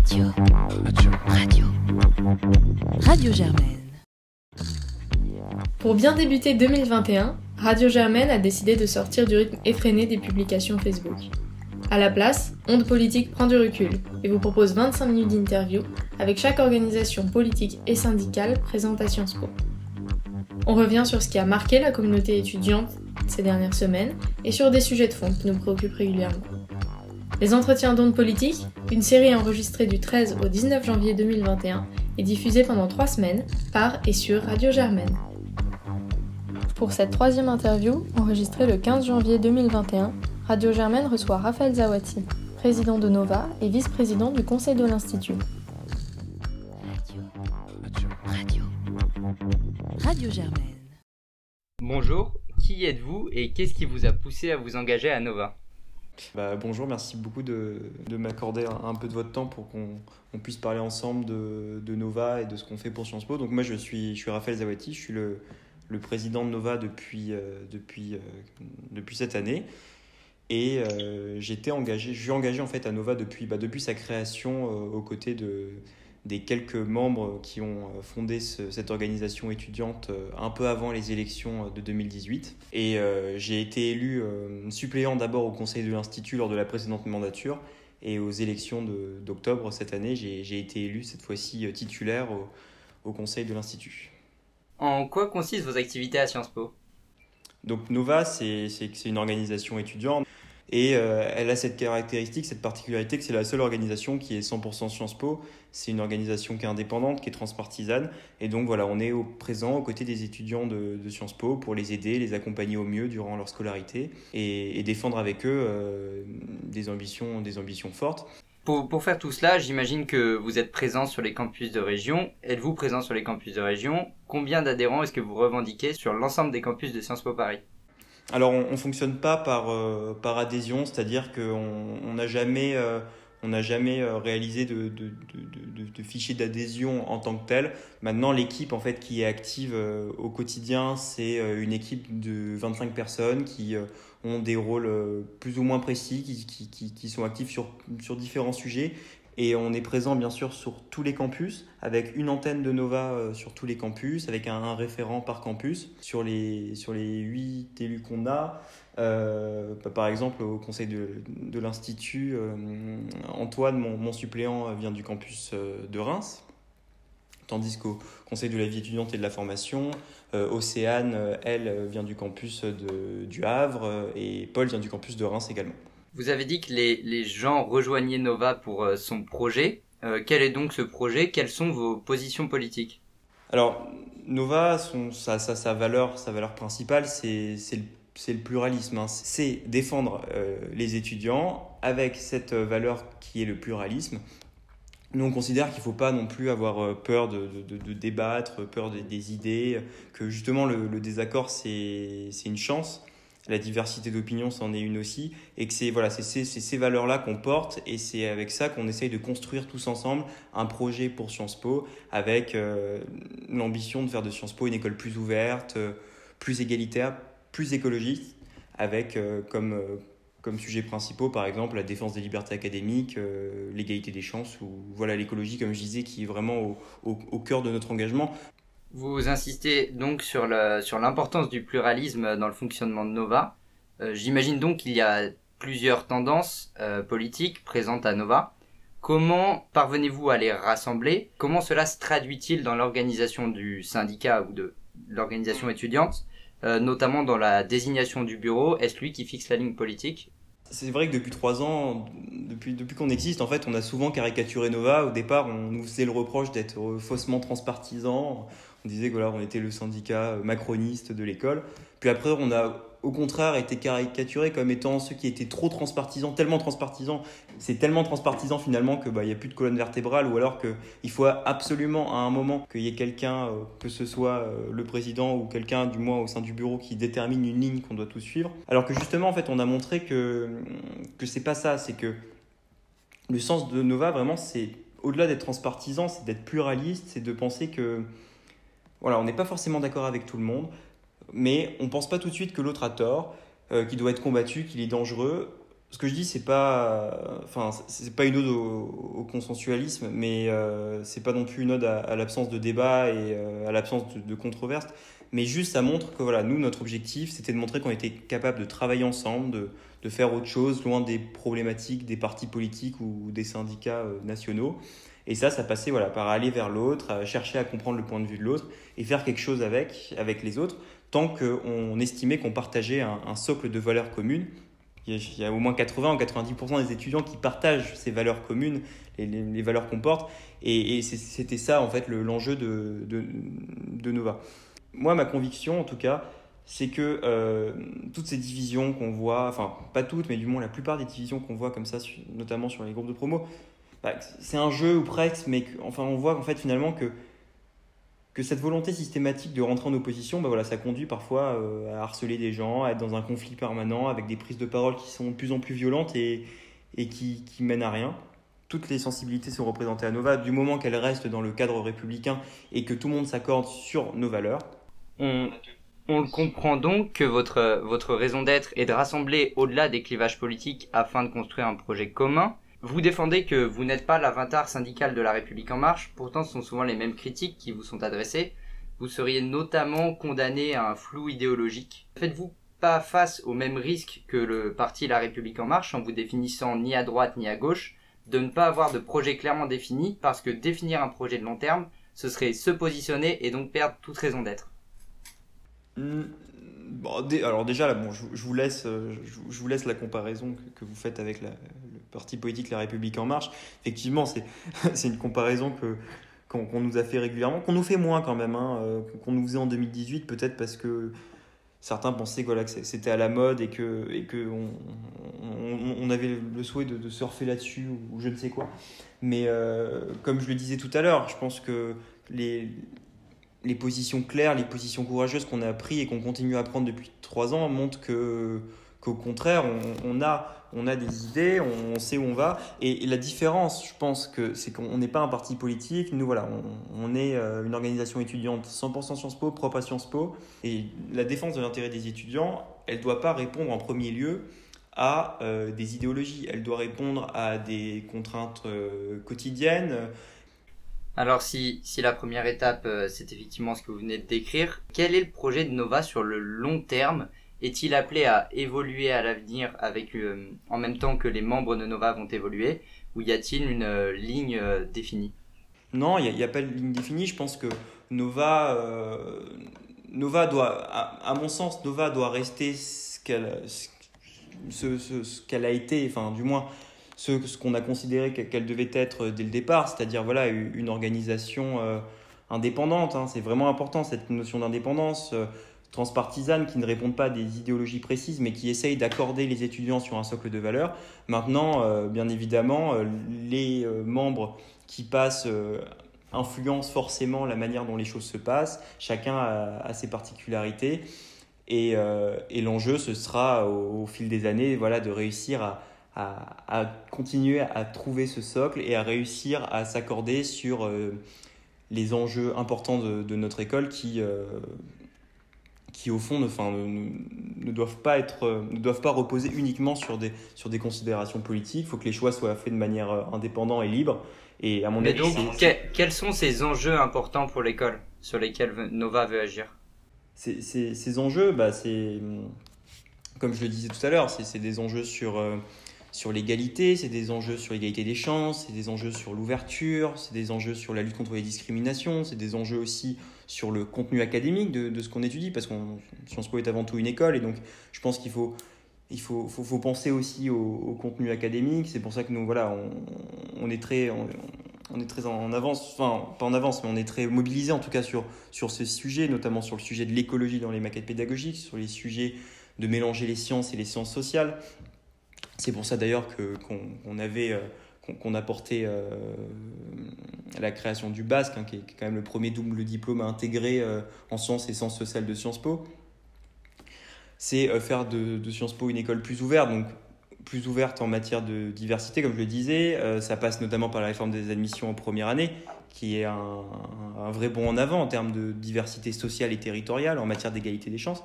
Radio. Radio. Radio Germaine. Pour bien débuter 2021, Radio Germaine a décidé de sortir du rythme effréné des publications Facebook. À la place, Onde Politique prend du recul et vous propose 25 minutes d'interview avec chaque organisation politique et syndicale présente à Sciences Po. On revient sur ce qui a marqué la communauté étudiante ces dernières semaines et sur des sujets de fond qui nous préoccupent régulièrement. Les entretiens d'ondes politiques, une série enregistrée du 13 au 19 janvier 2021 et diffusée pendant trois semaines par et sur Radio Germaine. Pour cette troisième interview, enregistrée le 15 janvier 2021, Radio Germaine reçoit Raphaël Zawati, président de Nova et vice-président du conseil de l'Institut. Radio. Radio. Radio Germaine. Bonjour, qui êtes-vous et qu'est-ce qui vous a poussé à vous engager à Nova? Bah, bonjour, merci beaucoup de, de m'accorder un, peu de votre temps pour qu'on on puisse parler ensemble de, de Nova et de ce qu'on fait pour Sciences Po. Donc moi je suis, je suis Raphaël Zawati, je suis le, le président de Nova depuis, euh, depuis, euh, depuis cette année. Et euh, j'étais engagé, je suis engagé en fait à Nova depuis, bah, depuis sa création euh, aux côtés de, des quelques membres qui ont euh, fondé ce- cette organisation étudiante euh, un peu avant les élections euh, de 2018. Et euh, j'ai été élu euh, suppléant d'abord au conseil de l'Institut lors de la précédente mandature. Et aux élections d'octobre cette année, j'ai été élu cette fois-ci titulaire au, au conseil de l'Institut. En quoi consistent vos activités à Sciences Po? Donc Nova, c'est une organisation étudiante et euh, elle a cette caractéristique, cette particularité que c'est la seule organisation qui est 100% Sciences Po. C'est une organisation qui est indépendante, qui est transpartisane et donc voilà, on est au présent aux côtés des étudiants de, Sciences Po pour les aider, les accompagner au mieux durant leur scolarité et, et défendre avec eux euh, des, ambitions, des ambitions fortes. pour, pour faire tout cela, j'imagine que vous êtes présent sur les campus de région. Êtes-vous présent sur les campus de région? Combien d'adhérents est-ce que vous revendiquez sur l'ensemble des campus de Sciences Po Paris? Alors, on ne fonctionne pas par, euh, adhésion, c'est-à-dire qu'on on n'a jamais, réalisé de, fichier d'adhésion en tant que tel. Maintenant, l'équipe en fait, qui est active euh, au quotidien, c'est euh, une équipe de 25 personnes qui ont des rôles plus ou moins précis, qui, qui, qui, qui sont actifs sur différents sujets. Et on est présent bien sûr sur tous les campus, avec une antenne de Nova euh, sur tous les campus, avec un, référent par campus. Sur les, sur les 8 élus qu'on a, euh, par exemple au conseil de, l'Institut, euh, Antoine, mon, suppléant, vient du campus de Reims. Tandis qu'au conseil de la vie étudiante et de la formation, Océane, elle, vient du campus du Havre et Paul vient du campus de Reims également. Vous avez dit que les, les gens rejoignaient Nova pour euh, son projet. Euh, quel est donc ce projet? Quelles sont vos positions politiques? Alors, Nova, sa, sa, valeur, sa valeur principale, c'est le, le pluralisme. hein. C'est défendre euh, les étudiants avec cette valeur qui est le pluralisme. Nous, on considère qu'il ne faut pas non plus avoir peur de, de, débattre, peur des, idées, que justement le, le désaccord, c'est une chance. La diversité d'opinions, c'en est une aussi. Et que c'est voilà, c'est ces valeurs-là qu'on porte et c'est avec ça qu'on essaye de construire tous ensemble un projet pour Sciences Po avec euh, l'ambition de faire de Sciences Po une école plus ouverte, euh, plus égalitaire, plus écologiste, avec euh, comme, comme sujet principaux, par exemple, la défense des libertés académiques, l'égalité des chances, ou voilà l'écologie, comme je disais, qui est vraiment au cœur de notre engagement. Vous insistez donc sur le- sur l'importance du pluralisme dans le fonctionnement de Nova. Euh, J'imagine donc qu'il y a plusieurs tendances euh, politiques présentes à Nova. Comment parvenez-vous à les rassembler? Comment cela se traduit-il dans l'organisation du syndicat ou de l'organisation étudiante, euh, notamment dans la désignation du bureau Est-ce lui qui fixe la ligne politique? C'est vrai que depuis trois ans, depuis, depuis qu'on existe, en fait, on a souvent caricaturé Nova. Au départ, on nous faisait le reproche d'être faussement transpartisan. On disait que voilà, on était le syndicat euh, macroniste de l'école. Puis après, on a au contraire été caricaturé comme étant ceux qui étaient trop transpartisans, tellement transpartisans. C'est tellement transpartisan finalement que bah, y a plus de colonne vertébrale ou alors que il faut absolument à un moment qu'il y ait quelqu'un, euh, que ce soit euh, le président ou quelqu'un du moins au sein du bureau qui détermine une ligne qu'on doit tous suivre. Alors que justement en fait, on a montré que que c'est pas ça, c'est que le sens de Nova vraiment c'est au-delà d'être transpartisan, c'est d'être pluraliste, c'est de penser que voilà, on n'est pas forcément d'accord avec tout le monde, mais on pense pas tout de suite que l'autre a tort, euh, qu'il doit être combattu, qu'il est dangereux. ce que je dis, c'est pas, pas une ode au, consensualisme, mais euh, c'est pas non plus une ode à, l'absence de débat et euh, à l'absence de, de, controverse. Mais juste, ça montre que voilà, nous, notre objectif, c'était de montrer qu'on était capable de travailler ensemble, de, de, faire autre chose, loin des problématiques des partis politiques ou des syndicats euh, nationaux. Et ça, ça passait voilà, par aller vers l'autre, chercher à comprendre le point de vue de l'autre et faire quelque chose avec, avec les autres, tant qu'on estimait qu'on partageait un, socle de valeurs communes il y, a, au moins 80 ou 90% des étudiants qui partagent ces valeurs communes, les, valeurs qu'on porte. Et, c'était ça, en fait, l'enjeu de, de, de, Nova. Moi, ma conviction, en tout cas, c'est que euh, toutes ces divisions qu'on voit, enfin, pas toutes, mais du moins la plupart des divisions qu'on voit comme ça, notamment sur les groupes de promo, bah, c'est un jeu ou presque, mais enfin, on voit en fait finalement que que cette volonté systématique de rentrer en opposition, bah voilà, ça conduit parfois euh, à harceler des gens, à être dans un conflit permanent avec des prises de parole qui sont de plus en plus violentes et, et qui, qui mènent à rien. Toutes les sensibilités sont représentées à Nova du moment qu'elles restent dans le cadre républicain et que tout le monde s'accorde sur nos valeurs. On, on comprend donc que votre, votre raison d'être est de rassembler au-delà des clivages politiques afin de construire un projet commun. Vous défendez que vous n'êtes pas l'avatar syndical de la République en marche, pourtant ce sont souvent les mêmes critiques qui vous sont adressées. Vous seriez notamment condamné à un flou idéologique. Faites-vous pas face au même risque que le parti La République en marche en vous définissant ni à droite ni à gauche, de ne pas avoir de projet clairement défini parce que définir un projet de long terme, ce serait se positionner et donc perdre toute raison d'être. Hmm, alors déjà, là, bon, je, vous laisse, euh, je, vous laisse la comparaison que, vous faites avec la, le parti politique La République En Marche. Effectivement, c'est une comparaison que qu'on nous a fait régulièrement, qu'on nous fait moins quand même, hein, euh, qu'on nous faisait en 2018, peut-être parce que certains pensaient que c'était à la mode et que, et que on, on, avait le souhait de, surfer là-dessus ou, je ne sais quoi. Mais euh, comme je le disais tout à l'heure, je pense que les, les positions claires, les positions courageuses qu'on a prises et qu'on continue à prendre depuis trois ans montrent que qu'au contraire, on, a, on a des idées, on, sait où on va. Et, la différence, je pense que c'est qu'on n'est pas un parti politique. Nous, voilà, on, est euh, une organisation étudiante 100% Sciences Po, propre à Sciences Po. Et la défense de l'intérêt des étudiants, elle ne doit pas répondre en premier lieu à euh, des idéologies. Elle doit répondre à des contraintes euh, quotidiennes. Alors si, si la première étape, c'est effectivement ce que vous venez de décrire, quel est le projet de Nova sur le long terme Est-il appelé à évoluer à l'avenir avec euh, en même temps que les membres de Nova vont évoluer Ou y a-t-il une euh, ligne définie? Non, il n'y a, pas de ligne définie. Je pense que Nova, Nova doit, à, mon sens, Nova doit rester ce qu'elle a été, enfin du moins ce, qu'on a considéré qu'elle devait être dès le départ, c'est-à-dire voilà, une organisation euh, indépendante. Hein. c'est vraiment important cette notion d'indépendance euh, transpartisane qui ne répond pas à des idéologies précises, mais qui essaye d'accorder les étudiants sur un socle de valeurs. Maintenant, euh, bien évidemment, les membres qui passent influencent forcément la manière dont les choses se passent. Chacun a, ses particularités. Et, et l'enjeu, ce sera au, fil des années voilà, de réussir à, à, continuer à trouver ce socle et à réussir à s'accorder sur euh, les enjeux importants de, notre école qui, euh, qui au fond ne, ne, doivent pas être, ne doivent pas reposer uniquement sur des, sur des considérations politiques. Il faut que les choix soient faits de manière euh, indépendante et libre. Et à mon Mais donc, quels sont ces enjeux importants pour l'école sur lesquels Nova veut agir? Ces, ces, enjeux, bah, c'est, comme je le disais tout à l'heure, c'est des enjeux sur sur l'égalité, c'est des enjeux sur l'égalité des chances, c'est des enjeux sur l'ouverture, c'est des enjeux sur la lutte contre les discriminations, c'est des enjeux aussi sur le contenu académique de, de ce qu'on étudie, parce que Sciences Po est avant tout une école, et donc je pense qu'il faut, il faut, faut, faut, penser aussi au, contenu académique. C'est pour ça que nous, voilà, on, on est très... On, est très en avance, enfin pas en avance, mais on est très mobilisé en tout cas sur, sur ce sujet, notamment sur le sujet de l'écologie dans les maquettes pédagogiques, sur les sujets de mélanger les sciences et les sciences sociales. C'est pour ça d'ailleurs qu'on avait euh, qu'on a porté euh, la création du Basque, hein, qui, est, quand même le premier double diplôme à intégrer euh, en sciences et sciences sociales de Sciences Po. C'est faire de, Sciences Po une école plus ouverte, donc plus ouverte en matière de diversité, comme je le disais. ça passe notamment par la réforme des admissions en première année, qui est un, vrai bond en avant en termes de diversité sociale et territoriale, en matière d'égalité des chances.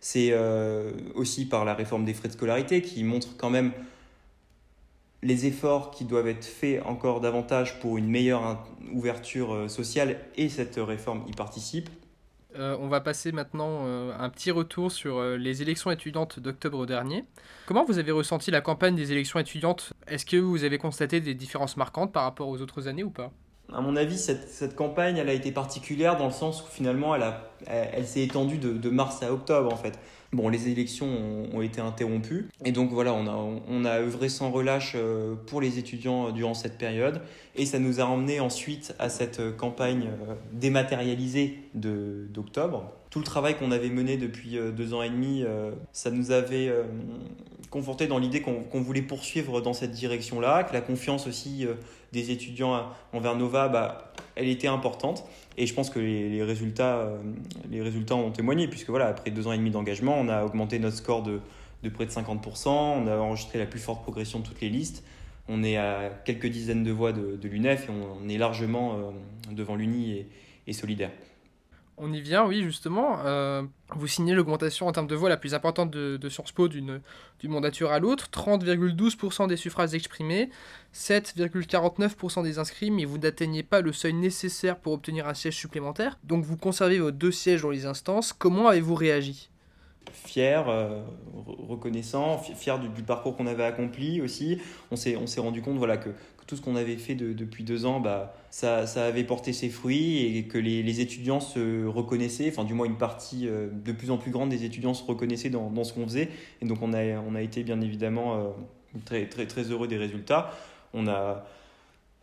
C'est euh, aussi par la réforme des frais de scolarité qui montre quand même les efforts qui doivent être faits encore davantage pour une meilleure ouverture sociale et cette réforme y participe. Euh, on va passer maintenant euh, un petit retour sur euh, les élections étudiantes d'octobre dernier. Comment vous avez ressenti la campagne des élections étudiantes? Est-ce que vous avez constaté des différences marquantes par rapport aux autres années ou pas? À mon avis, cette, campagne, elle a été particulière dans le sens où finalement, elle, s'est étendue de, mars à octobre en fait. Bon, les élections ont, été interrompues et donc voilà, on a, œuvré sans relâche pour les étudiants durant cette période et ça nous a emmené ensuite à cette campagne dématérialisée d'octobre. Tout le travail qu'on avait mené depuis euh, deux ans et demi, euh, ça nous avait euh, conforté dans l'idée qu'on voulait poursuivre dans cette direction-là, que la confiance aussi des étudiants envers Nova, bah, elle était importante. Et je pense que les, résultats, les résultats ont témoigné, puisque voilà, après deux ans et demi d'engagement, on a augmenté notre score de, de près de 50%, on a enregistré la plus forte progression de toutes les listes. On est à quelques dizaines de voix de, l'UNEF et on, est largement devant l'UNI et solidaire. On y vient, oui, justement. Euh, vous signez l'augmentation en termes de voix la plus importante de, de Sciences Po d'une mandature à l'autre. 30,12% des suffrages exprimés, 7,49% des inscrits, mais vous n'atteignez pas le seuil nécessaire pour obtenir un siège supplémentaire. Donc vous conservez vos deux sièges dans les instances. Comment avez-vous réagi? Fier, euh, reconnaissant, fier du, parcours qu'on avait accompli aussi. On s'est rendu compte voilà, que, tout ce qu'on avait fait depuis deux ans, bah, ça, ça, avait porté ses fruits et que les, les, étudiants se reconnaissaient, enfin du moins une partie euh, de plus en plus grande des étudiants se reconnaissaient dans, dans ce qu'on faisait. Et donc on a, on a été bien évidemment euh, très, très, très heureux des résultats. On a,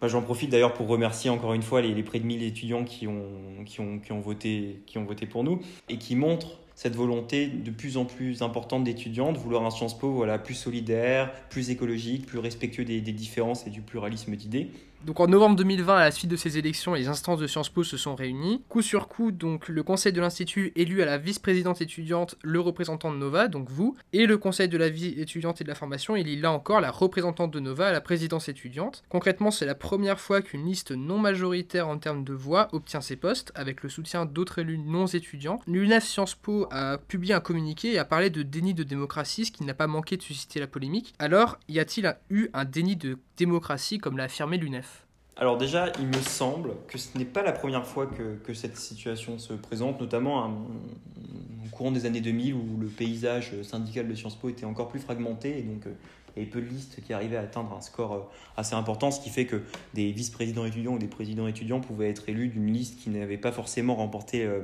J'en profite d'ailleurs pour remercier encore une fois les, les près de 1000 étudiants qui ont, qui, ont, qui, ont voté, qui ont voté pour nous et qui montrent cette volonté de plus en plus importante d'étudiants de vouloir un Sciences Po plus solidaire, plus écologique, plus respectueux des différences et du pluralisme d'idées. Donc en novembre 2020, à la suite de ces élections, les instances de Sciences Po se sont réunies. Coup sur coup, donc le conseil de l'institut élu à la vice-présidente étudiante le représentant de Nova, donc vous, et le conseil de la vie étudiante et de la formation élit là encore la représentante de Nova à la présidence étudiante. Concrètement, c'est la première fois qu'une liste non majoritaire en termes de voix obtient ces postes, avec le soutien d'autres élus non étudiants. L'UNEF Sciences Po a publié un communiqué et a parlé de déni de démocratie, ce qui n'a pas manqué de susciter la polémique. Alors, y a-t-il eu un déni de démocratie comme l'a affirmé l'UNEF? Alors déjà, il me semble que ce n'est pas la première fois que, cette situation se présente, notamment au courant des années 2000 où le paysage syndical de Sciences Po était encore plus fragmenté et donc il y avait peu de listes qui arrivaient à atteindre un score euh, assez important, ce qui fait que des vice-présidents étudiants ou des présidents étudiants pouvaient être élus d'une liste qui n'avait pas forcément remporté euh,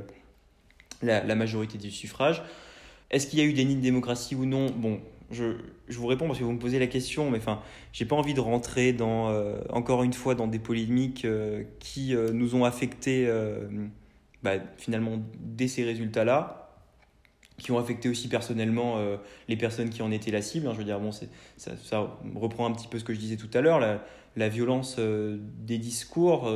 la, la majorité du suffrage. Est-ce qu'il y a eu des nids de démocratie ou non? Bon, je, je, vous réponds parce que vous me posez la question, mais enfin, j'ai pas envie de rentrer dans, euh, encore une fois dans des polémiques euh, qui euh, nous ont affecté bah, finalement dès ces résultats-là, qui ont affecté aussi personnellement les personnes qui en étaient la cible. Hein. je veux dire, bon, ça, ça, reprend un petit peu ce que je disais tout à l'heure, la, violence des discours,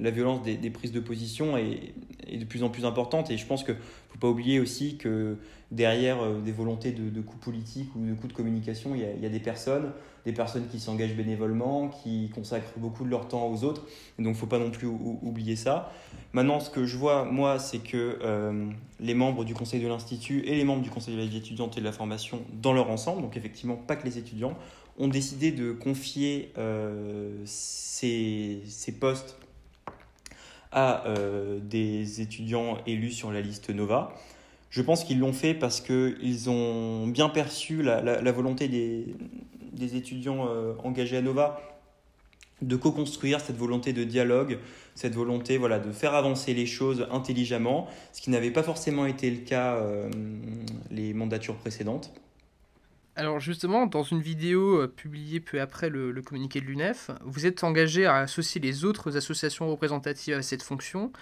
la violence des, prises de position est, de plus en plus importante, et je pense que faut pas oublier aussi que derrière euh, des volontés de, coups politiques ou de coups de communication, il y, a, des personnes, des personnes qui s'engagent bénévolement, qui consacrent beaucoup de leur temps aux autres. Et donc, il ne faut pas non plus oublier ça. Maintenant, ce que je vois, moi, c'est que euh, les membres du conseil de l'Institut et les membres du conseil de la vie étudiante et de la formation, dans leur ensemble, donc effectivement pas que les étudiants, ont décidé de confier euh, ces, postes à des étudiants élus sur la liste Nova. Je pense qu'ils l'ont fait parce qu'ils ont bien perçu la, volonté des, étudiants euh, engagés à Nova de co-construire cette volonté de dialogue, cette volonté voilà, de faire avancer les choses intelligemment, ce qui n'avait pas forcément été le cas euh, les mandatures précédentes. Alors justement, dans une vidéo euh, publiée peu après le, communiqué de l'UNEF, vous êtes engagé à associer les autres associations représentatives à cette fonction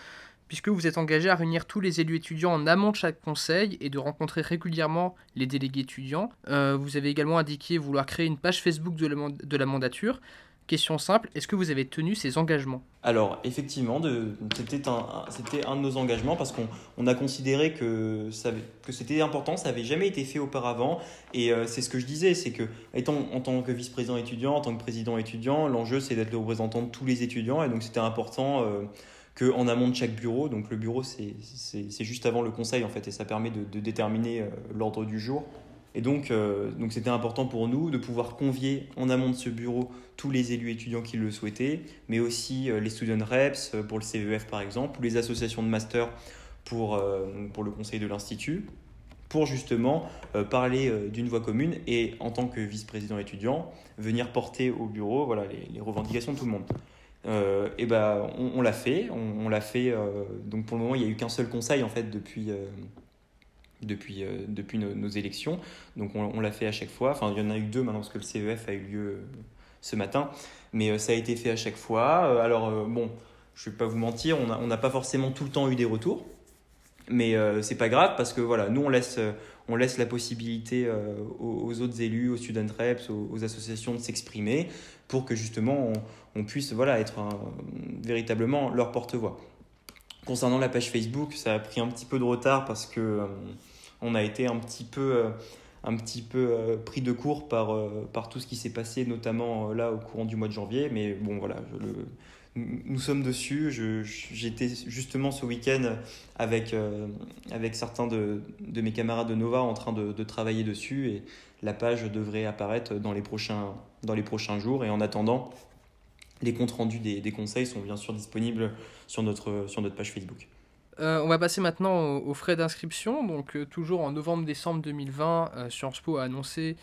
puisque vous êtes engagé à réunir tous les élus étudiants en amont de chaque conseil et de rencontrer régulièrement les délégués étudiants. Euh, vous avez également indiqué vouloir créer une page Facebook de la mandature. Question simple, est-ce que vous avez tenu ces engagements? Alors, effectivement, c'était un, de nos engagements parce qu'on a considéré que, c'était important, ça n'avait jamais été fait auparavant. Et euh, c'est ce que je disais, c'est que, en tant que vice-président étudiant, en tant que président étudiant, l'enjeu c'est d'être le représentant de tous les étudiants. Et donc, c'était important. Euh, qu'en amont de chaque bureau. Donc le bureau, c'est juste avant le conseil en fait, et ça permet de, déterminer euh, l'ordre du jour. Et donc, donc c'était important pour nous de pouvoir convier en amont de ce bureau tous les élus étudiants qui le souhaitaient, mais aussi les student reps pour le CEF par exemple, ou les associations de master pour, pour le conseil de l'institut pour justement euh, parler euh, d'une voix commune et en tant que vice-président étudiant, venir porter au bureau voilà, les, revendications de tout le monde. Euh, et ben on, l'a fait, on, l'a fait. donc pour le moment, il n'y a eu qu'un seul conseil en fait depuis depuis, depuis nos, élections. Donc on, l'a fait à chaque fois. Enfin, il y en a eu deux maintenant parce que le CEF a eu lieu ce matin. Mais ça a été fait à chaque fois. alors bon, je ne vais pas vous mentir, on n'a pas forcément tout le temps eu des retours. Mais euh, c'est pas grave parce que voilà, nous on laisse, euh, on laisse la possibilité euh, aux, autres élus, aux student reps, aux, associations de s'exprimer pour que justement on, puisse voilà, être véritablement leur porte-voix. Concernant la page Facebook, ça a pris un petit peu de retard parce que on a été un petit peu, un petit peu pris de court par, par tout ce qui s'est passé, notamment là au courant du mois de janvier. Mais bon, voilà, nous sommes dessus. J'étais justement ce week-end avec, euh, avec certains de, de, mes camarades de Nova en train de, de, travailler dessus et la page devrait apparaître dans les prochains, dans les prochains jours. Et en attendant, les comptes rendus des, des conseils sont bien sûr disponibles sur notre, sur notre page Facebook. Euh, on va passer maintenant aux, frais d'inscription. Donc, euh, toujours en novembre-décembre 2020, Sciences Po a annoncé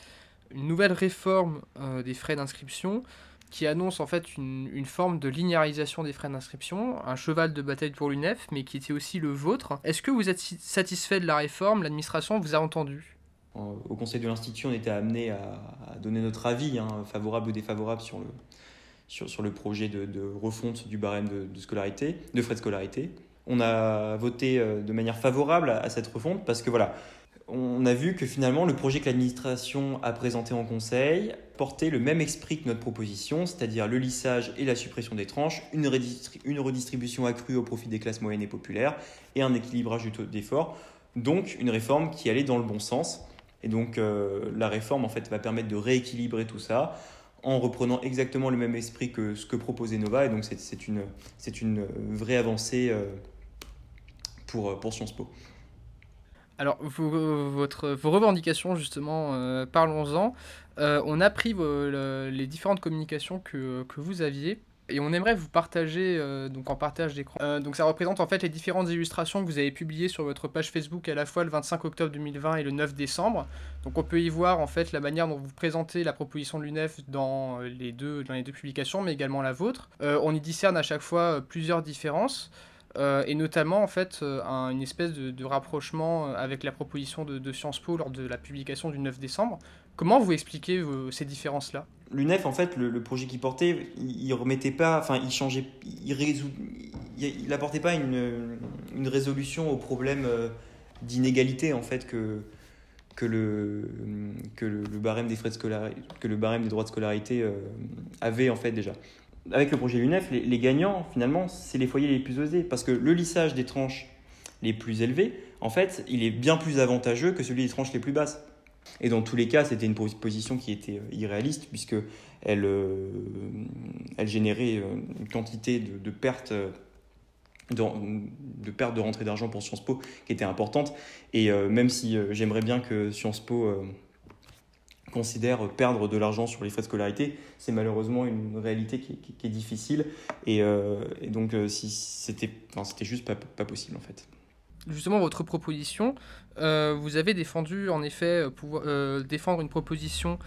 une nouvelle réforme des frais d'inscription qui annonce en fait une, forme de linéarisation des frais d'inscription, un cheval de bataille pour l'UNEF, mais qui était aussi le vôtre. Est-ce que vous êtes satisfait de la réforme? L'administration vous a entendu? Au Conseil de l'Institut, on était amené à, donner notre avis, hein, favorable ou défavorable, sur le, sur, sur le projet de, refonte du barème de, scolarité, de frais de scolarité. On a voté euh, de manière favorable à cette refonte parce que voilà, on a vu que finalement le projet que l'administration a présenté en conseil portait le même esprit que notre proposition, c'est-à-dire le lissage et la suppression des tranches, une, redistribution accrue au profit des classes moyennes et populaires et un équilibrage du taux d'effort. Donc une réforme qui allait dans le bon sens. Et donc euh, la réforme en fait va permettre de rééquilibrer tout ça en reprenant exactement le même esprit que ce que proposait Nova. Et donc c'est une, une vraie avancée euh, pour, pour Sciences Po. Alors, vos, vos revendications, justement, euh, parlons-en. Euh, on a pris les différentes communications que, que, vous aviez et on aimerait vous partager euh, donc en partage d'écran. donc ça représente en fait les différentes illustrations que vous avez publiées sur votre page Facebook à la fois le 25 octobre 2020 et le 9 décembre. Donc on peut y voir en fait la manière dont vous présentez la proposition de l'UNEF dans les deux dans les deux publications, mais également la vôtre. on y discerne à chaque fois plusieurs différences. Euh, et notamment en fait euh, une espèce de, rapprochement euh, avec la proposition de, Sciences Po lors de la publication du 9 décembre. Comment vous expliquez ces différences-là? L'UNEF, en fait, le, projet qu'il portait, il, remettait pas, enfin, il changeait, il, résout, il, apportait pas une, résolution au problème d'inégalité en fait que le barème des frais que le barème des droits de scolarité avait en fait déjà avec le projet l'UNEF, les, gagnants, finalement, c'est les foyers les plus osés. Parce que le lissage des tranches les plus élevées, en fait, il est bien plus avantageux que celui des tranches les plus basses. Et dans tous les cas, c'était une position qui était euh, irréaliste, puisque elle, euh, elle générait euh, une quantité de, pertes. De, perte de rentrée d'argent pour Sciences Po qui était importante. Et même si j'aimerais bien que Sciences Po considère perdre de l'argent sur les frais de scolarité, c'est malheureusement une réalité qui, est difficile. Et, donc, si c'était, c'était juste pas, possible en fait. Justement, votre proposition, vous avez défendu en effet pour défendre une proposition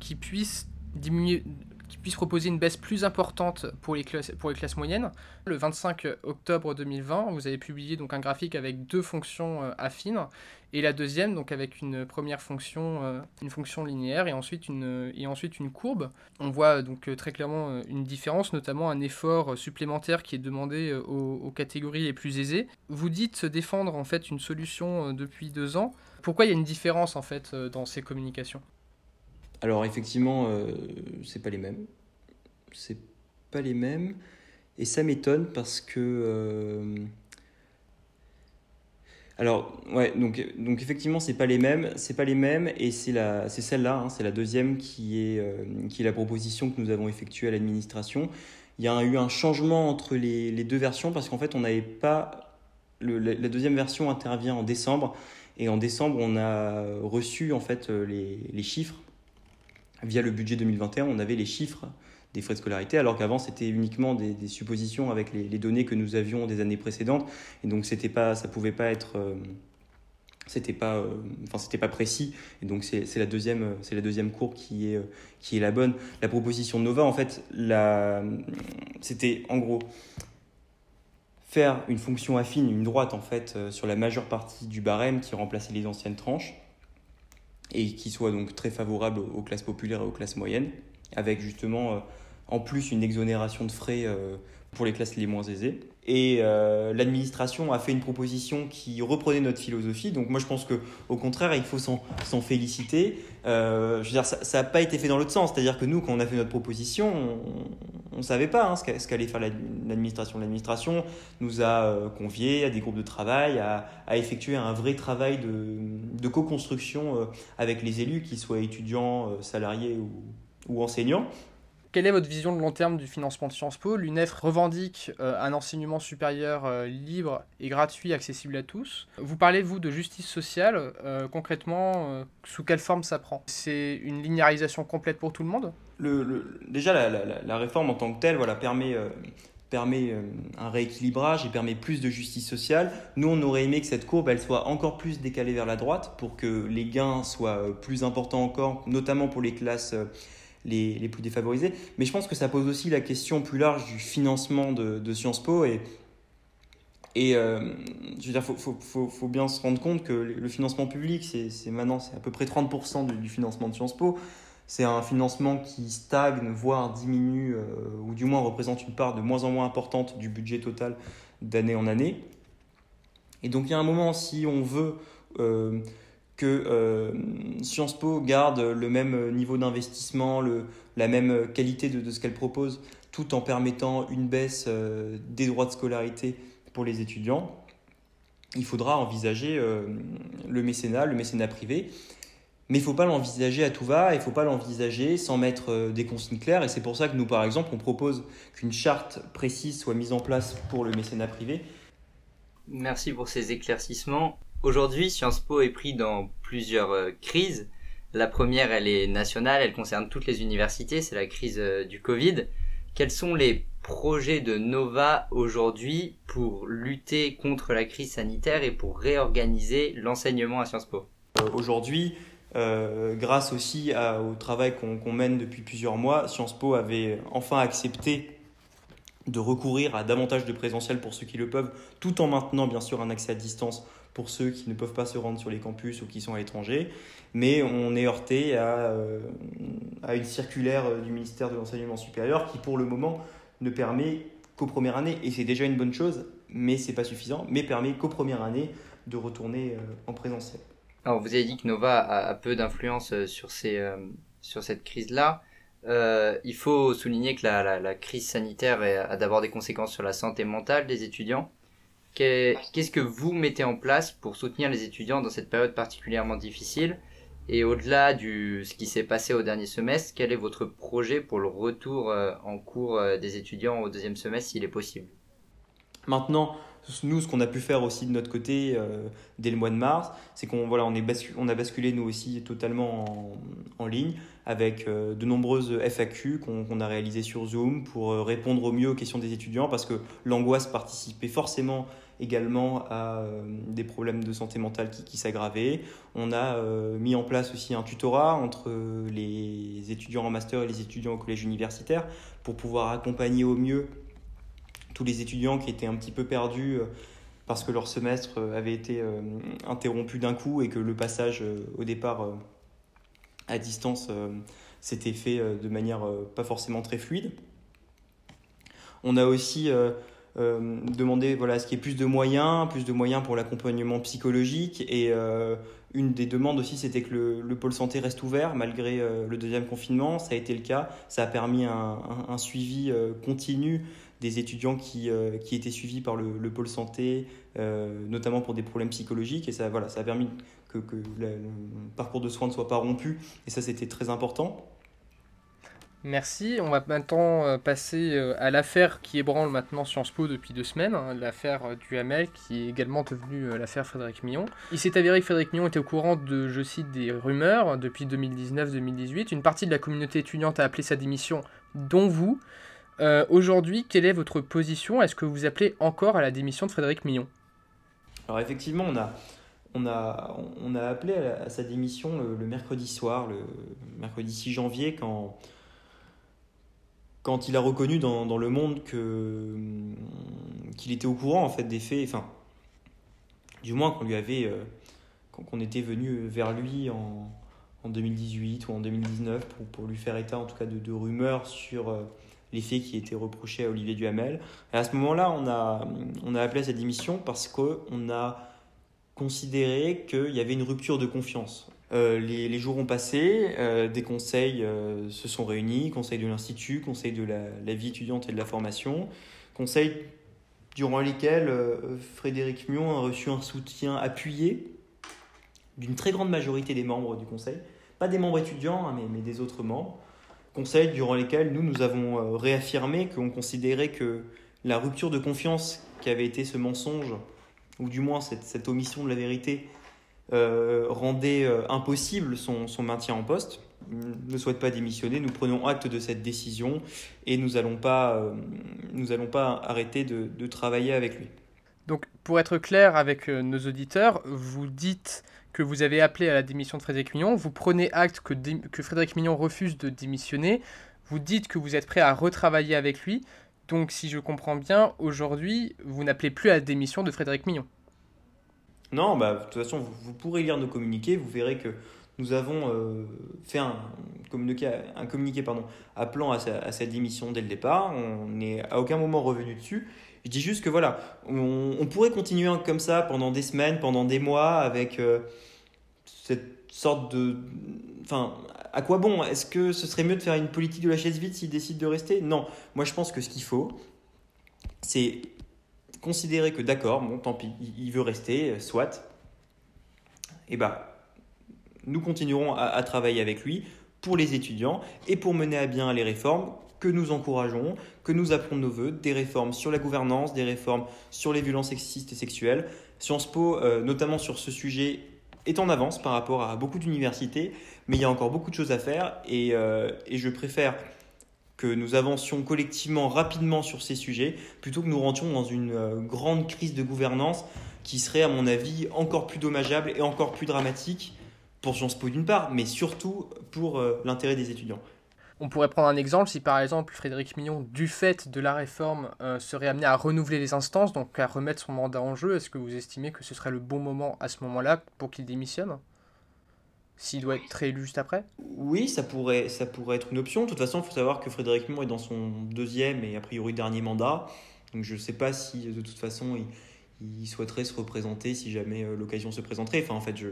qui puisse diminuer qui puisse proposer une baisse plus importante pour les classes, pour les classes moyennes. Le 25 octobre 2020, vous avez publié donc un graphique avec deux fonctions euh, affines et la deuxième donc avec une première fonction, euh, une fonction linéaire et ensuite une, et ensuite une courbe. On voit donc euh, très clairement une différence, notamment un effort supplémentaire qui est demandé aux, catégories les plus aisées. Vous dites défendre en fait une solution depuis deux ans. Pourquoi il y a une différence en fait dans ces communications? Alors effectivement, euh, c'est pas les mêmes. C'est pas les mêmes. Et ça m'étonne parce que. Euh, alors, ouais, donc, effectivement, c'est pas les mêmes, pas les mêmes, et c'est celle-là, hein, c'est la deuxième qui est, euh, qui est la proposition que nous avons effectuée à l'administration. Il y a eu un changement entre les, les deux versions parce qu'en fait, on n'avait pas, la, deuxième version intervient en décembre Et en décembre, on a reçu en fait les, les chiffres via le budget 2021. On avait les chiffres des frais de scolarité, alors qu'avant c'était uniquement des, suppositions avec les, données que nous avions des années précédentes, et donc c'était pas, ça pouvait pas être, euh, c'était pas, euh, enfin c'était pas précis, et donc c'est la deuxième, c'est la deuxième courbe qui est, qui est la bonne. La proposition de Nova, en fait, c'était en gros faire une fonction affine, une droite en fait, euh, sur la majeure partie du barème qui remplaçait les anciennes tranches et qui soit donc très favorable aux classes populaires et aux classes moyennes, avec justement en plus une exonération de frais euh, pour les classes les moins aisées. Et euh, l'administration a fait une proposition qui reprenait notre philosophie. Donc moi je pense que au contraire il faut s'en féliciter. Euh, je veux dire ça n'a pas été fait dans l'autre sens. C'est-à-dire que nous quand on a fait notre proposition, on ne savait pas hein, ce qu'allait faire l'administration. L'administration nous a conviés à des groupes de travail, à, effectuer un vrai travail de, co-construction avec les élus, qu'ils soient étudiants, salariés ou enseignants. Quelle est votre vision de long terme du financement de Sciences Po? L'UNEF revendique euh, un enseignement supérieur euh, libre et gratuit, accessible à tous. Vous parlez, vous, de justice sociale. Euh, concrètement, sous quelle forme ça prend? C'est une linéarisation complète pour tout le monde? Déjà, la, réforme en tant que telle voilà, permet, permet un rééquilibrage et permet plus de justice sociale. Nous, on aurait aimé que cette courbe elle soit encore plus décalée vers la droite pour que les gains soient plus importants encore, notamment pour les classes les, plus défavorisés. Mais je pense que ça pose aussi la question plus large du financement de, Sciences Po. Et, et euh, je veux dire, faut, faut, bien se rendre compte que le financement public, c'est maintenant c'est à peu près 30% du, financement de Sciences Po. C'est un financement qui stagne, voire diminue, euh, ou du moins représente une part de moins en moins importante du budget total d'année en année. Et donc il y a un moment, si on veut euh, que euh, Sciences Po garde le même niveau d'investissement, la même qualité de, ce qu'elle propose, tout en permettant une baisse euh, des droits de scolarité pour les étudiants, il faudra envisager euh, le mécénat, le mécénat privé. Mais il ne faut pas l'envisager à tout va, il ne faut pas l'envisager sans mettre des consignes claires. Et c'est pour ça que nous, par exemple, on propose qu'une charte précise soit mise en place pour le mécénat privé. Merci pour ces éclaircissements. Aujourd'hui, Sciences Po est pris dans plusieurs euh, crises. La première, elle est nationale, elle concerne toutes les universités, c'est la crise euh, du Covid. Quels sont les projets de Nova aujourd'hui pour lutter contre la crise sanitaire et pour réorganiser l'enseignement à Sciences Po? Euh, Aujourd'hui, grâce aussi au travail qu'on mène depuis plusieurs mois, Sciences Po avait enfin accepté de recourir à davantage de présentiel pour ceux qui le peuvent, tout en maintenant bien sûr un accès à distance pour ceux qui ne peuvent pas se rendre sur les campus ou qui sont à l'étranger. Mais on est heurté à, euh, une circulaire du ministère de l'Enseignement supérieur qui, pour le moment, ne permet qu'aux premières années, et c'est déjà une bonne chose, mais c'est pas suffisant, mais permet qu'aux premières années de retourner euh, en présentiel. Alors, vous avez dit que Nova a, peu d'influence euh, sur, sur cette crise-là. il faut souligner que la crise sanitaire a d'abord des conséquences sur la santé mentale des étudiants. Qu'est-ce que vous mettez en place pour soutenir les étudiants dans cette période particulièrement difficile? Et au-delà de ce qui s'est passé au dernier semestre, quel est votre projet pour le retour euh, en cours euh, des étudiants au deuxième semestre s'il est possible? Maintenant, nous, ce qu'on a pu faire aussi de notre côté euh, dès le mois de mars, c'est qu'on voilà, on, est on a basculé nous aussi totalement en, ligne avec de nombreuses FAQ qu'on a réalisées sur Zoom pour répondre au mieux aux questions des étudiants parce que l'angoisse participait forcément également à euh, des problèmes de santé mentale qui, s'aggravaient. On a euh, mis en place aussi un tutorat entre les étudiants en master et les étudiants au collège universitaire pour pouvoir accompagner au mieux tous les étudiants qui étaient un petit peu perdus euh, parce que leur semestre avait été interrompu d'un coup et que le passage au départ à distance s'était fait de manière pas forcément très fluide. On a aussi euh, demander voilà, ce qui est plus de moyens, plus de moyens pour l'accompagnement psychologique. Et euh, une des demandes aussi, c'était que le, pôle santé reste ouvert malgré euh, le deuxième confinement. Ça a été le cas. Ça a permis un, suivi continu des étudiants qui, qui étaient suivis par le, le pôle santé, notamment pour des problèmes psychologiques. Et ça, voilà, ça a permis que, le parcours de soins ne soit pas rompu. Et ça, c'était très important. Merci. On va maintenant euh, passer euh, à l'affaire qui ébranle maintenant Sciences Po depuis deux semaines, hein, l'affaire euh, du Hamel, qui est également devenue l'affaire Frédéric Millon. Il s'est avéré que Frédéric Millon était au courant de, je cite, des rumeurs depuis 2019-2018. Une partie de la communauté étudiante a appelé sa démission, dont vous. Aujourd'hui, quelle est votre position? Est-ce que vous appelez encore à la démission de Frédéric Millon Alors effectivement, on a, on a, on a appelé à, sa démission le, mercredi soir, le mercredi 6 janvier, quand quand il a reconnu dans, dans le monde que qu'il était au courant en fait des faits, enfin, du moins qu'on lui avait, euh, qu'on était venu vers lui en, en, 2018 ou en 2019 pour, pour, lui faire état en tout cas de, de rumeurs sur euh, les faits qui étaient reprochés à Olivier Duhamel. Et à ce moment-là, on a, appelé à sa démission parce qu'on a considéré qu'il y avait une rupture de confiance. Euh, les, jours ont passé, euh, des conseils euh, se sont réunis, conseil de l'Institut, conseil de la, vie étudiante et de la formation, conseils durant lesquels Frédéric Mion a reçu un soutien appuyé d'une très grande majorité des membres du conseil, pas des membres étudiants, hein, mais, des autres membres, conseils durant lesquels nous, nous avons réaffirmé qu'on considérait que la rupture de confiance qui avait été ce mensonge, ou du moins cette, omission de la vérité, euh, rendait euh, impossible son, maintien en poste. Ne souhaite pas démissionner. Nous prenons acte de cette décision et nous n'allons pas, euh, pas arrêter de, travailler avec lui. Donc, pour être clair avec nos auditeurs, vous dites que vous avez appelé à la démission de Frédéric Mignon, vous prenez acte que, Frédéric Mignon refuse de démissionner, vous dites que vous êtes prêt à retravailler avec lui. Donc, si je comprends bien, aujourd'hui, vous n'appelez plus à la démission de Frédéric Mignon. Non, bah, de toute façon, vous, pourrez lire nos communiqués, vous verrez que nous avons euh, fait un communiqué, un communiqué pardon, appelant à sa, à démission dès le départ. On n'est à aucun moment revenu dessus. Je dis juste que voilà, on, pourrait continuer comme ça pendant des semaines, pendant des mois, avec euh, cette sorte de. Enfin, à quoi bon? Est-ce que ce serait mieux de faire une politique de la chaise vide s'il décide de rester? Non. Moi, je pense que ce qu'il faut, c'est considérer que d'accord, bon, tant pis, il veut rester, soit, et eh bah, nous continuerons à, travailler avec lui pour les étudiants et pour mener à bien les réformes que nous encourageons, que nous appelons de nos voeux, des réformes sur la gouvernance, des réformes sur les violences sexistes et sexuelles. Sciences Po, euh, notamment sur ce sujet, est en avance par rapport à beaucoup d'universités, mais il y a encore beaucoup de choses à faire et, euh, je préfère que nous avancions collectivement rapidement sur ces sujets, plutôt que nous rentions dans une euh, grande crise de gouvernance qui serait, à mon avis, encore plus dommageable et encore plus dramatique pour Sciences Po d'une part, mais surtout pour l'intérêt des étudiants. On pourrait prendre un exemple si par exemple Frédéric Mignon, du fait de la réforme, euh, serait amené à renouveler les instances, donc à remettre son mandat en jeu. Est-ce que vous estimez que ce serait le bon moment à ce moment-là pour qu'il démissionne? S'il doit être réélu juste après? Oui, ça pourrait, être une option. De toute façon, il faut savoir que Frédéric Mont est dans son deuxième et a priori dernier mandat. Donc je ne sais pas si de toute façon il, souhaiterait se représenter si jamais euh, l'occasion se présenterait. Enfin, en fait, je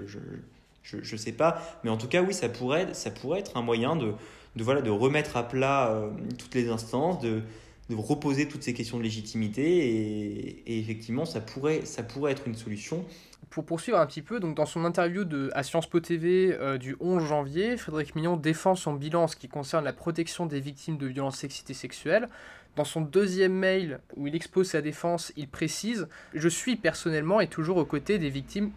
je, je, sais pas. Mais en tout cas, oui, ça pourrait, ça pourrait être un moyen de, de, voilà, de remettre à plat euh, toutes les instances, de, de reposer toutes ces questions de légitimité. Et, effectivement, ça pourrait, ça pourrait être une solution pour poursuivre un petit peu, donc dans son interview de, à Sciences Po TV euh, du 11 janvier, Frédéric Mignon défend son bilan ce qui concerne la protection des victimes de violences sexistes et sexuelles. Dans son deuxième mail où il expose sa défense, il précise Je suis personnellement et toujours aux côtés des victimes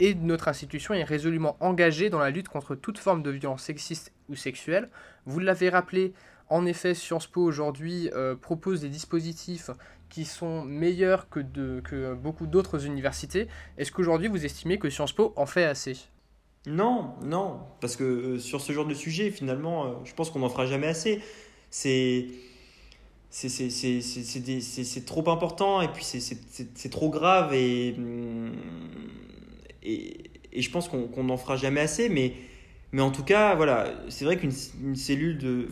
et notre institution est résolument engagé dans la lutte contre toute forme de violence sexiste ou sexuelle. Vous l'avez rappelé, en effet, Sciences Po aujourd'hui euh, propose des dispositifs qui sont meilleurs que, de, que beaucoup d'autres universités. Est-ce qu'aujourd'hui vous estimez que Sciences Po en fait assez? Non, non, parce que euh, sur ce genre de sujet, finalement, euh, je pense qu'on n'en fera jamais assez. C'est c'est trop important et puis c'est trop grave et, et, je pense qu'on n'en fera jamais assez, mais en tout cas, voilà, c'est vrai qu'une cellule de,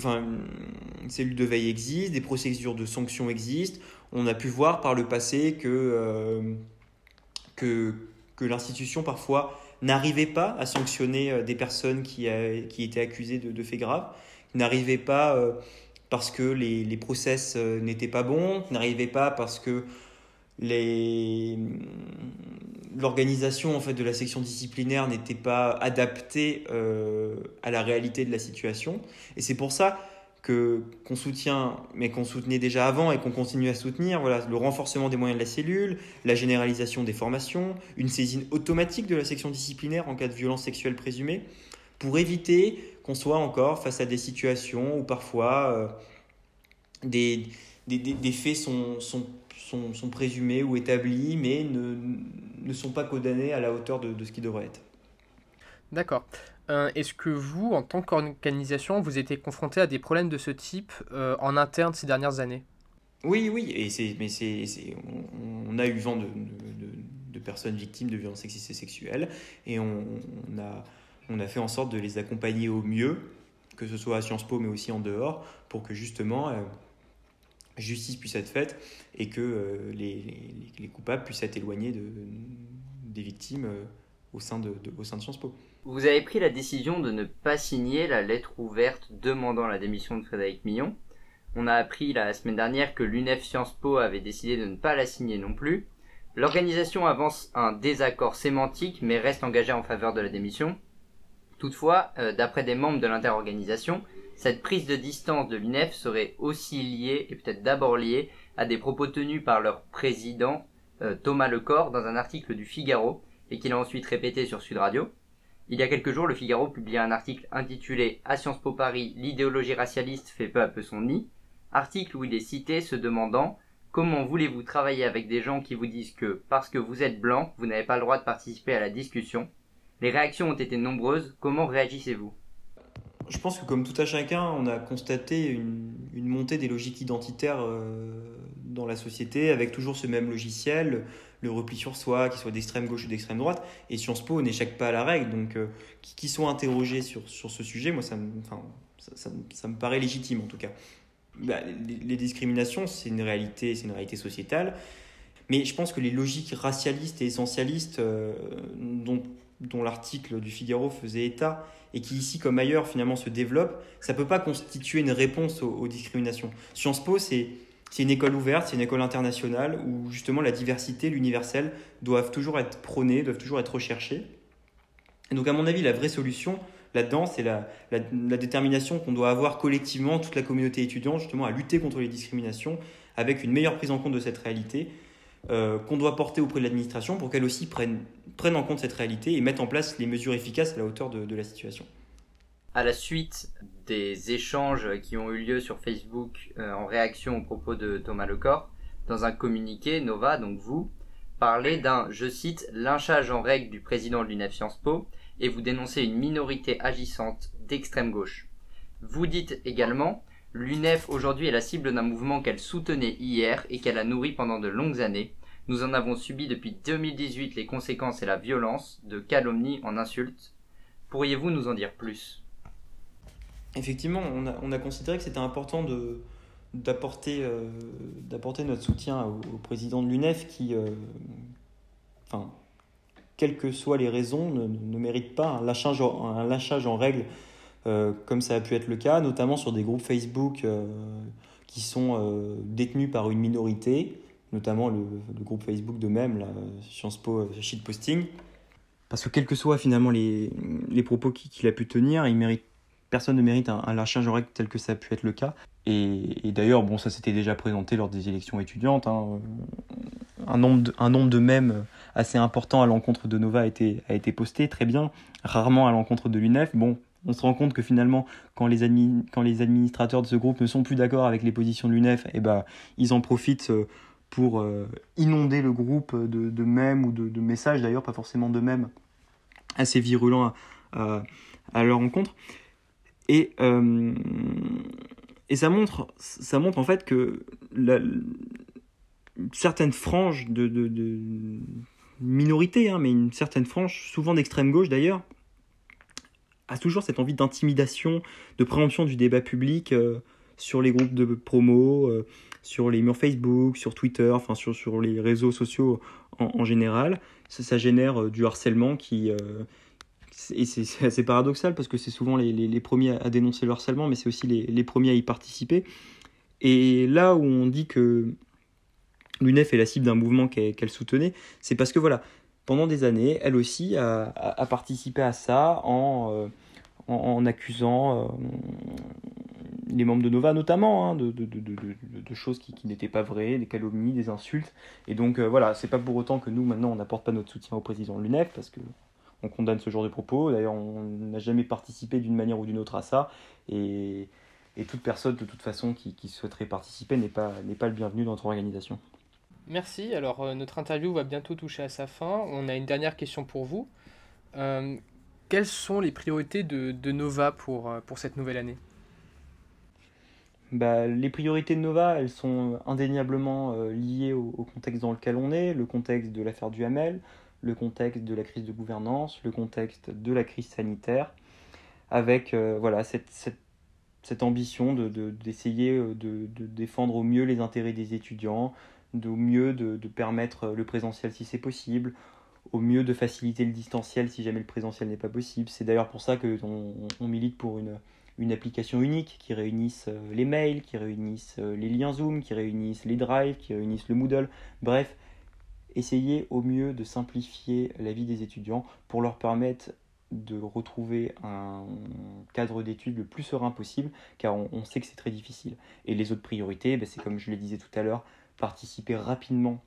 veille existe, des procédures de sanctions existent. On a pu voir par le passé que, euh, l'institution parfois n'arrivait pas à sanctionner euh, des personnes qui, étaient accusées de, de faits graves, n'arrivait pas euh, parce que les, les process n'étaient pas bons, n'arrivait pas parce que les l'organisation en fait de la section disciplinaire n'était pas adaptée euh, à la réalité de la situation et c'est pour ça que qu'on soutient, mais qu'on soutenait déjà avant et qu'on continue à soutenir. Voilà, le renforcement des moyens de la cellule, la généralisation des formations, une saisine automatique de la section disciplinaire en cas de violence sexuelle présumée, pour éviter qu'on soit encore face à des situations où parfois euh, des, des, des, faits sont, sont, sont, sont, présumés ou établis, mais ne, ne sont pas condamnés à la hauteur de, de ce qui devrait être. D'accord. Euh, est-ce que vous, en tant qu'organisation, vous étiez confronté à des problèmes de ce type euh, en interne ces dernières années? Oui, oui, et c'est, mais c'est, on, on, a eu vent de, de, de, personnes victimes de violences sexistes et sexuelles, et on, on, a, on a fait en sorte de les accompagner au mieux, que ce soit à Sciences Po, mais aussi en dehors, pour que justement euh, justice puisse être faite et que euh, les, les, les, coupables puissent être éloignés de, des victimes euh, au sein de, de, au sein de Sciences Po. Vous avez pris la décision de ne pas signer la lettre ouverte demandant la démission de Frédéric Millon. On a appris la semaine dernière que l'UNEF Sciences Po avait décidé de ne pas la signer non plus. L'organisation avance un désaccord sémantique mais reste engagée en faveur de la démission. Toutefois, euh, d'après des membres de l'interorganisation, cette prise de distance de l'UNEF serait aussi liée, et peut-être d'abord liée, à des propos tenus par leur président euh, Thomas Lecor dans un article du Figaro, et qu'il a ensuite répété sur Sud Radio. Il y a quelques jours, le Figaro publiait un article intitulé À Sciences Po Paris, l'idéologie racialiste fait peu à peu son nid, article où il est cité se demandant Comment voulez-vous travailler avec des gens qui vous disent que, parce que vous êtes blanc, vous n'avez pas le droit de participer à la discussion? Les réactions ont été nombreuses, comment réagissez-vous? Je pense que comme tout à chacun, on a constaté une, montée des logiques identitaires euh, dans la société, avec toujours ce même logiciel, le repli sur soi, qu'il soit d'extrême gauche ou d'extrême droite. Et Sciences Po n'échappe pas à la règle. Donc, euh, qui, sont interrogés sur, sur ce sujet, moi, ça me, ça, me paraît légitime en tout cas. Bah, les, discriminations, c'est une réalité, c'est une réalité sociétale. Mais je pense que les logiques racialistes et essentialistes euh, dont l'article du Figaro faisait état, et qui ici comme ailleurs finalement se développe, ça ne peut pas constituer une réponse aux, discriminations. Sciences Po, c'est une école ouverte, c'est une école internationale où justement la diversité, l'universel doivent toujours être prônés, doivent toujours être recherchés. Et donc à mon avis, la vraie solution là-dedans, c'est la, la, détermination qu'on doit avoir collectivement, toute la communauté étudiante, justement à lutter contre les discriminations, avec une meilleure prise en compte de cette réalité, euh, qu'on doit porter auprès de l'administration pour qu'elle aussi prenne, prenne en compte cette réalité et mette en place les mesures efficaces à la hauteur de, la situation à la suite des échanges qui ont eu lieu sur Facebook euh, en réaction aux propos de Thomas Lecor, dans un communiqué, Nova, donc vous, parlez d'un, je cite, lynchage en règle du président de l'UNEF Sciences Po et vous dénoncez une minorité agissante d'extrême gauche. Vous dites également, l'UNEF aujourd'hui est la cible d'un mouvement qu'elle soutenait hier et qu'elle a nourri pendant de longues années. Nous en avons subi depuis 2018 les conséquences et la violence de calomnies en insultes. Pourriez-vous nous en dire plus? Effectivement, on a, on a considéré que c'était important euh, d'apporter notre soutien au, président de l'UNEF qui, euh, quelles que soient les raisons, ne, mérite pas un lâchage, un lâchage en règle comme ça a pu être le cas, notamment sur des groupes Facebook euh, qui sont euh, détenus par une minorité, notamment le, groupe Facebook de même, la Sciences Po Shitposting. Parce que quels que soient finalement les, les propos qu'il qu a pu tenir, personne ne mérite un, lâchage en règle tel que ça a pu être le cas. Et, et d'ailleurs, bon, ça s'était déjà présenté lors des élections étudiantes. Hein. Un, nombre de, un nombre de mèmes assez important à l'encontre de Nova a été, a été posté, très bien. Rarement à l'encontre de l'UNEF. Bon, on se rend compte que finalement, quand les, administrateurs de ce groupe ne sont plus d'accord avec les positions de l'UNEF, eh ben, ils en profitent pour euh, inonder le groupe de, de mèmes ou de, messages, d'ailleurs, pas forcément de mèmes, assez virulents à, à, leur rencontre. Et, euh, ça, montre, en fait que certaines franges de, de, de minorité, hein, mais une certaine frange, souvent d'extrême gauche d'ailleurs, a toujours cette envie d'intimidation, de préemption du débat public euh, sur les groupes de promo, euh, sur les murs Facebook, sur Twitter, enfin sur, sur les réseaux sociaux en, général. Ça, génère euh, du harcèlement qui, et c'est assez paradoxal parce que c'est souvent les, les, les, premiers à dénoncer le harcèlement, mais c'est aussi les, les, premiers à y participer. Et là où on dit que l'UNEF est la cible d'un mouvement qu'elle qu soutenait, c'est parce que voilà, pendant des années, elle aussi a, participé à ça en, euh, accusant euh, les membres de Nova notamment, hein, de, choses qui, n'étaient pas vraies, des calomnies, des insultes. Et donc voilà, c'est pas pour autant que nous maintenant on n'apporte pas notre soutien au président de l'UNEF, parce que on condamne ce genre de propos. D'ailleurs, on n'a jamais participé d'une manière ou d'une autre à ça. Et, toute personne, de toute façon, qui, qui souhaiterait participer n'est pas, pas le bienvenu dans notre organisation. Merci. Alors, euh, notre interview va bientôt toucher à sa fin. On a une dernière question pour vous. Euh, quelles sont les priorités de, Nova pour, euh, pour cette nouvelle année? Bah, les priorités de Nova, elles sont indéniablement liées au, contexte dans lequel on est, le contexte de l'affaire du Hamel, le contexte de la crise de gouvernance, le contexte de la crise sanitaire, avec voilà, cette, ambition d'essayer de, de, de, défendre au mieux les intérêts des étudiants, de, au mieux de, permettre le présentiel si c'est possible, au mieux de faciliter le distanciel si jamais le présentiel n'est pas possible. C'est d'ailleurs pour ça qu'on on milite pour une, une application unique qui réunisse euh, les mails, qui réunisse euh, les liens Zoom, qui réunisse les drives, qui réunisse le Moodle. Bref, essayer au mieux de simplifier la vie des étudiants pour leur permettre de retrouver un cadre d'études le plus serein possible, car on, sait que c'est très difficile. Et les autres priorités, ben, c'est comme je le disais tout à l'heure, participer rapidement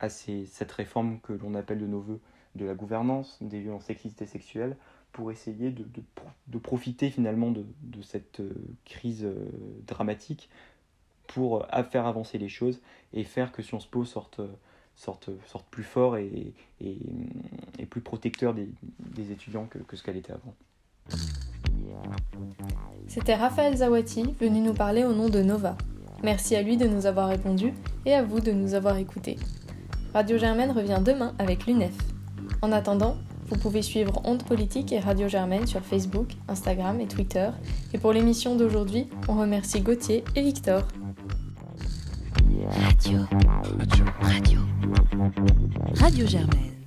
à cette réforme que l'on appelle de nos voeux de la gouvernance des violences sexistes et sexuelles, pour essayer de, de, profiter finalement de, de cette euh, crise euh, dramatique pour euh, faire avancer les choses et faire que Sciences Po sorte sorte, sorte plus fort et, et, et plus protecteur des, des étudiants que, que ce qu'elle était avant. C'était Raphaël Zawati venu nous parler au nom de Nova. Merci à lui de nous avoir répondu et à vous de nous avoir écoutés. Radio Germaine revient demain avec l'UNEF. En attendant, vous pouvez suivre Onde Politique et Radio Germaine sur Facebook, Instagram et Twitter. Et pour l'émission d'aujourd'hui, on remercie Gauthier et Victor. Radio. Radio. Radio. Radio Germaine.